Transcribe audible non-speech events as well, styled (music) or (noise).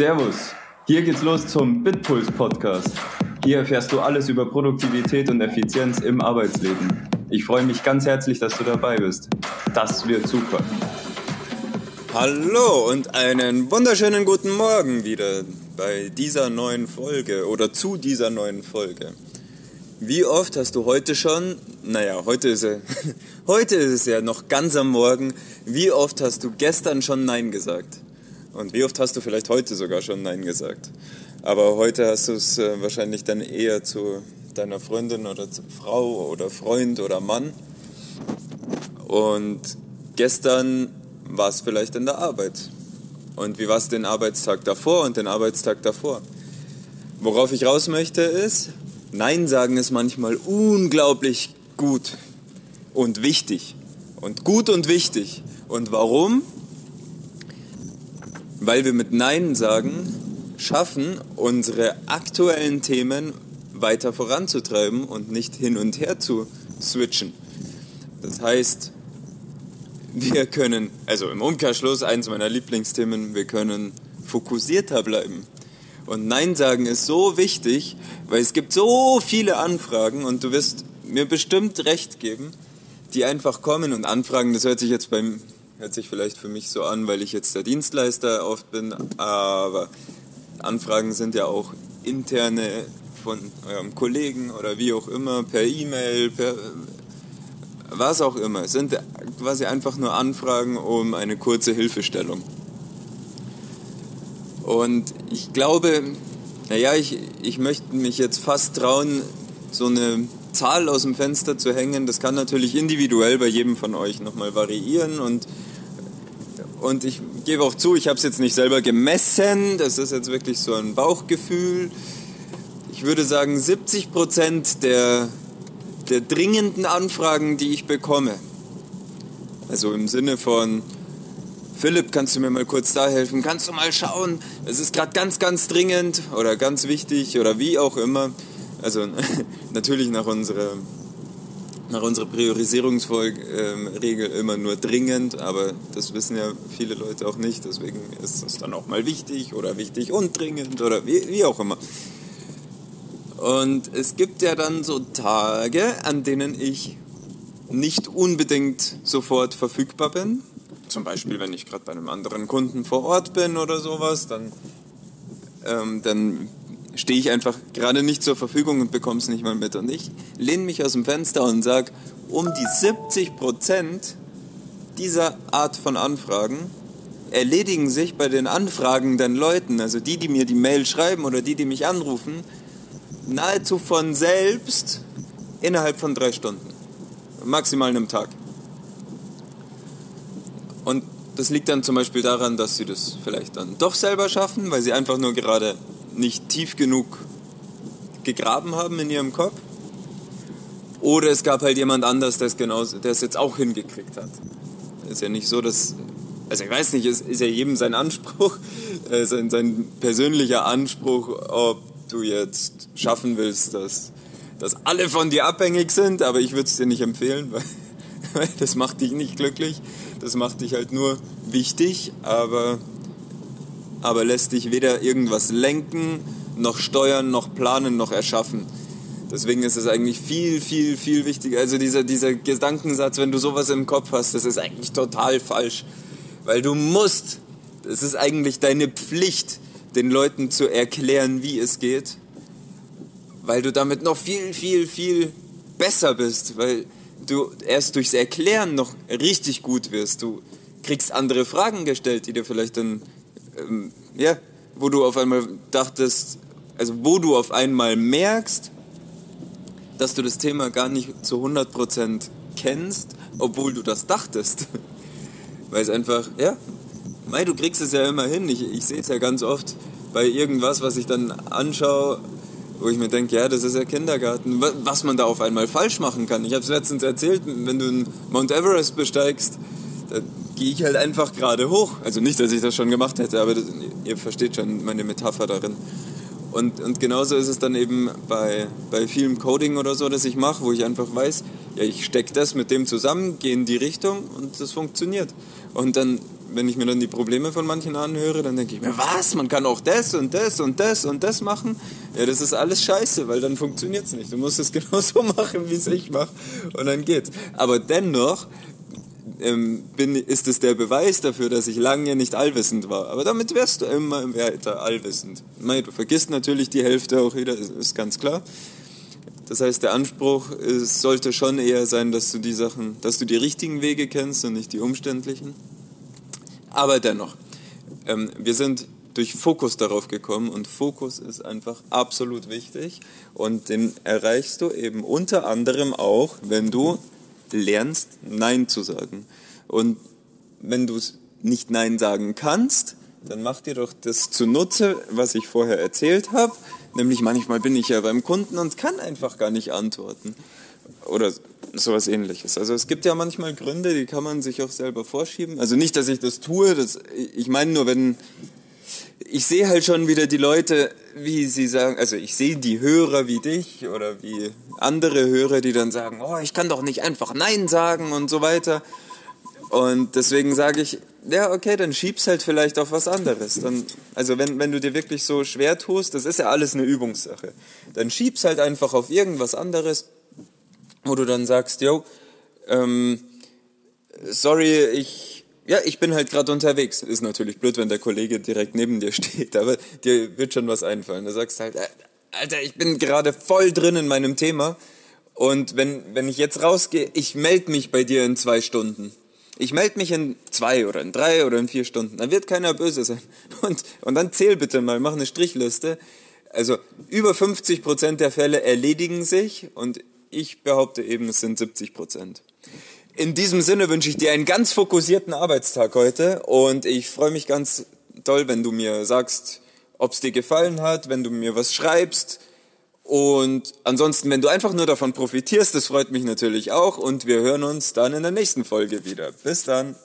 Servus, hier geht's los zum Bitpuls Podcast. Hier erfährst du alles über Produktivität und Effizienz im Arbeitsleben. Ich freue mich ganz herzlich, dass du dabei bist. Das wird super. Hallo und einen wunderschönen guten Morgen wieder bei dieser neuen Folge oder zu dieser neuen Folge. Wie oft hast du heute schon, naja, heute ist, er, (laughs) heute ist es ja noch ganz am Morgen, wie oft hast du gestern schon Nein gesagt? Und wie oft hast du vielleicht heute sogar schon Nein gesagt? Aber heute hast du es äh, wahrscheinlich dann eher zu deiner Freundin oder zu Frau oder Freund oder Mann. Und gestern war es vielleicht in der Arbeit. Und wie war es den Arbeitstag davor und den Arbeitstag davor? Worauf ich raus möchte ist, Nein sagen ist manchmal unglaublich gut und wichtig. Und gut und wichtig. Und warum? Weil wir mit Nein sagen schaffen, unsere aktuellen Themen weiter voranzutreiben und nicht hin und her zu switchen. Das heißt, wir können, also im Umkehrschluss, eins meiner Lieblingsthemen, wir können fokussierter bleiben. Und Nein sagen ist so wichtig, weil es gibt so viele Anfragen und du wirst mir bestimmt recht geben, die einfach kommen und Anfragen, das hört sich jetzt beim Hört sich vielleicht für mich so an, weil ich jetzt der Dienstleister oft bin, aber Anfragen sind ja auch interne von eurem Kollegen oder wie auch immer, per E-Mail, per was auch immer. Es sind quasi einfach nur Anfragen um eine kurze Hilfestellung. Und ich glaube, naja, ich, ich möchte mich jetzt fast trauen, so eine Zahl aus dem Fenster zu hängen. Das kann natürlich individuell bei jedem von euch nochmal variieren und und ich gebe auch zu, ich habe es jetzt nicht selber gemessen. Das ist jetzt wirklich so ein Bauchgefühl. Ich würde sagen, 70 Prozent der, der dringenden Anfragen, die ich bekomme, also im Sinne von, Philipp, kannst du mir mal kurz da helfen? Kannst du mal schauen? Es ist gerade ganz, ganz dringend oder ganz wichtig oder wie auch immer. Also (laughs) natürlich nach unserer nach unserer Priorisierungsregel immer nur dringend, aber das wissen ja viele Leute auch nicht. Deswegen ist es dann auch mal wichtig oder wichtig und dringend oder wie, wie auch immer. Und es gibt ja dann so Tage, an denen ich nicht unbedingt sofort verfügbar bin. Zum Beispiel, wenn ich gerade bei einem anderen Kunden vor Ort bin oder sowas, dann, ähm, dann stehe ich einfach gerade nicht zur Verfügung und bekomme es nicht mal mit. Und ich lehne mich aus dem Fenster und sage, um die 70 Prozent dieser Art von Anfragen erledigen sich bei den anfragenden Leuten, also die, die mir die Mail schreiben oder die, die mich anrufen, nahezu von selbst innerhalb von drei Stunden. Maximal einem Tag. Und das liegt dann zum Beispiel daran, dass sie das vielleicht dann doch selber schaffen, weil sie einfach nur gerade tief genug gegraben haben in ihrem Kopf. Oder es gab halt jemand anders, der es, genauso, der es jetzt auch hingekriegt hat. Ist ja nicht so, dass. Also ich weiß nicht, es ist ja jedem sein Anspruch, (laughs) äh, sein, sein persönlicher Anspruch, ob du jetzt schaffen willst, dass, dass alle von dir abhängig sind, aber ich würde es dir nicht empfehlen, (laughs) weil, weil das macht dich nicht glücklich. Das macht dich halt nur wichtig, aber aber lässt dich weder irgendwas lenken, noch steuern, noch planen, noch erschaffen. Deswegen ist es eigentlich viel, viel, viel wichtiger. Also dieser, dieser Gedankensatz, wenn du sowas im Kopf hast, das ist eigentlich total falsch. Weil du musst, es ist eigentlich deine Pflicht, den Leuten zu erklären, wie es geht. Weil du damit noch viel, viel, viel besser bist. Weil du erst durchs Erklären noch richtig gut wirst. Du kriegst andere Fragen gestellt, die dir vielleicht dann ähm, ja, wo du auf einmal dachtest, also wo du auf einmal merkst, dass du das Thema gar nicht zu 100% kennst, obwohl du das dachtest. (laughs) Weil es einfach, ja, mei, du kriegst es ja immer hin. Ich, ich sehe es ja ganz oft bei irgendwas, was ich dann anschaue, wo ich mir denke, ja, das ist ja Kindergarten, was man da auf einmal falsch machen kann. Ich habe es letztens erzählt, wenn du einen Mount Everest besteigst, da gehe ich halt einfach gerade hoch. Also nicht, dass ich das schon gemacht hätte, aber das, ihr versteht schon meine Metapher darin. Und, und genauso ist es dann eben bei, bei vielem Coding oder so, das ich mache, wo ich einfach weiß, ja, ich stecke das mit dem zusammen, gehe in die Richtung und das funktioniert. Und dann, wenn ich mir dann die Probleme von manchen anhöre, dann denke ich mir, was, man kann auch das und das und das und das machen. Ja, das ist alles scheiße, weil dann funktioniert es nicht. Du musst es (laughs) genauso machen, wie es ich mache und dann geht's. Aber dennoch ähm, bin, ist es der Beweis dafür, dass ich lange nicht allwissend war. Aber damit wärst du immer weiter allwissend. Mei, du vergisst natürlich die Hälfte auch wieder, ist ganz klar. Das heißt, der Anspruch ist, sollte schon eher sein, dass du die Sachen, dass du die richtigen Wege kennst und nicht die umständlichen. Aber dennoch, ähm, wir sind durch Fokus darauf gekommen und Fokus ist einfach absolut wichtig und den erreichst du eben unter anderem auch, wenn du lernst, Nein zu sagen. Und wenn du nicht Nein sagen kannst, dann mach dir doch das zunutze, was ich vorher erzählt habe. Nämlich manchmal bin ich ja beim Kunden und kann einfach gar nicht antworten. Oder sowas ähnliches. Also es gibt ja manchmal Gründe, die kann man sich auch selber vorschieben. Also nicht, dass ich das tue, das, ich meine nur, wenn ich sehe halt schon wieder die Leute, wie sie sagen, also ich sehe die Hörer wie dich oder wie andere Hörer, die dann sagen, oh, ich kann doch nicht einfach Nein sagen und so weiter. Und deswegen sage ich, ja, okay, dann schieb's halt vielleicht auf was anderes. Dann, also wenn, wenn du dir wirklich so schwer tust, das ist ja alles eine Übungssache, dann schieb's halt einfach auf irgendwas anderes, wo du dann sagst, yo, ähm, sorry, ich ja, ich bin halt gerade unterwegs. Ist natürlich blöd, wenn der Kollege direkt neben dir (laughs) steht, aber dir wird schon was einfallen. Du sagst halt, äh, Alter, ich bin gerade voll drin in meinem Thema und wenn, wenn ich jetzt rausgehe, ich melde mich bei dir in zwei Stunden. Ich melde mich in zwei oder in drei oder in vier Stunden. Dann wird keiner böse sein. (laughs) Und, und dann zähl bitte mal, mach eine Strichliste. Also über 50 Prozent der Fälle erledigen sich und ich behaupte eben, es sind 70 Prozent. In diesem Sinne wünsche ich dir einen ganz fokussierten Arbeitstag heute und ich freue mich ganz toll, wenn du mir sagst, ob es dir gefallen hat, wenn du mir was schreibst. Und ansonsten, wenn du einfach nur davon profitierst, das freut mich natürlich auch und wir hören uns dann in der nächsten Folge wieder. Bis dann.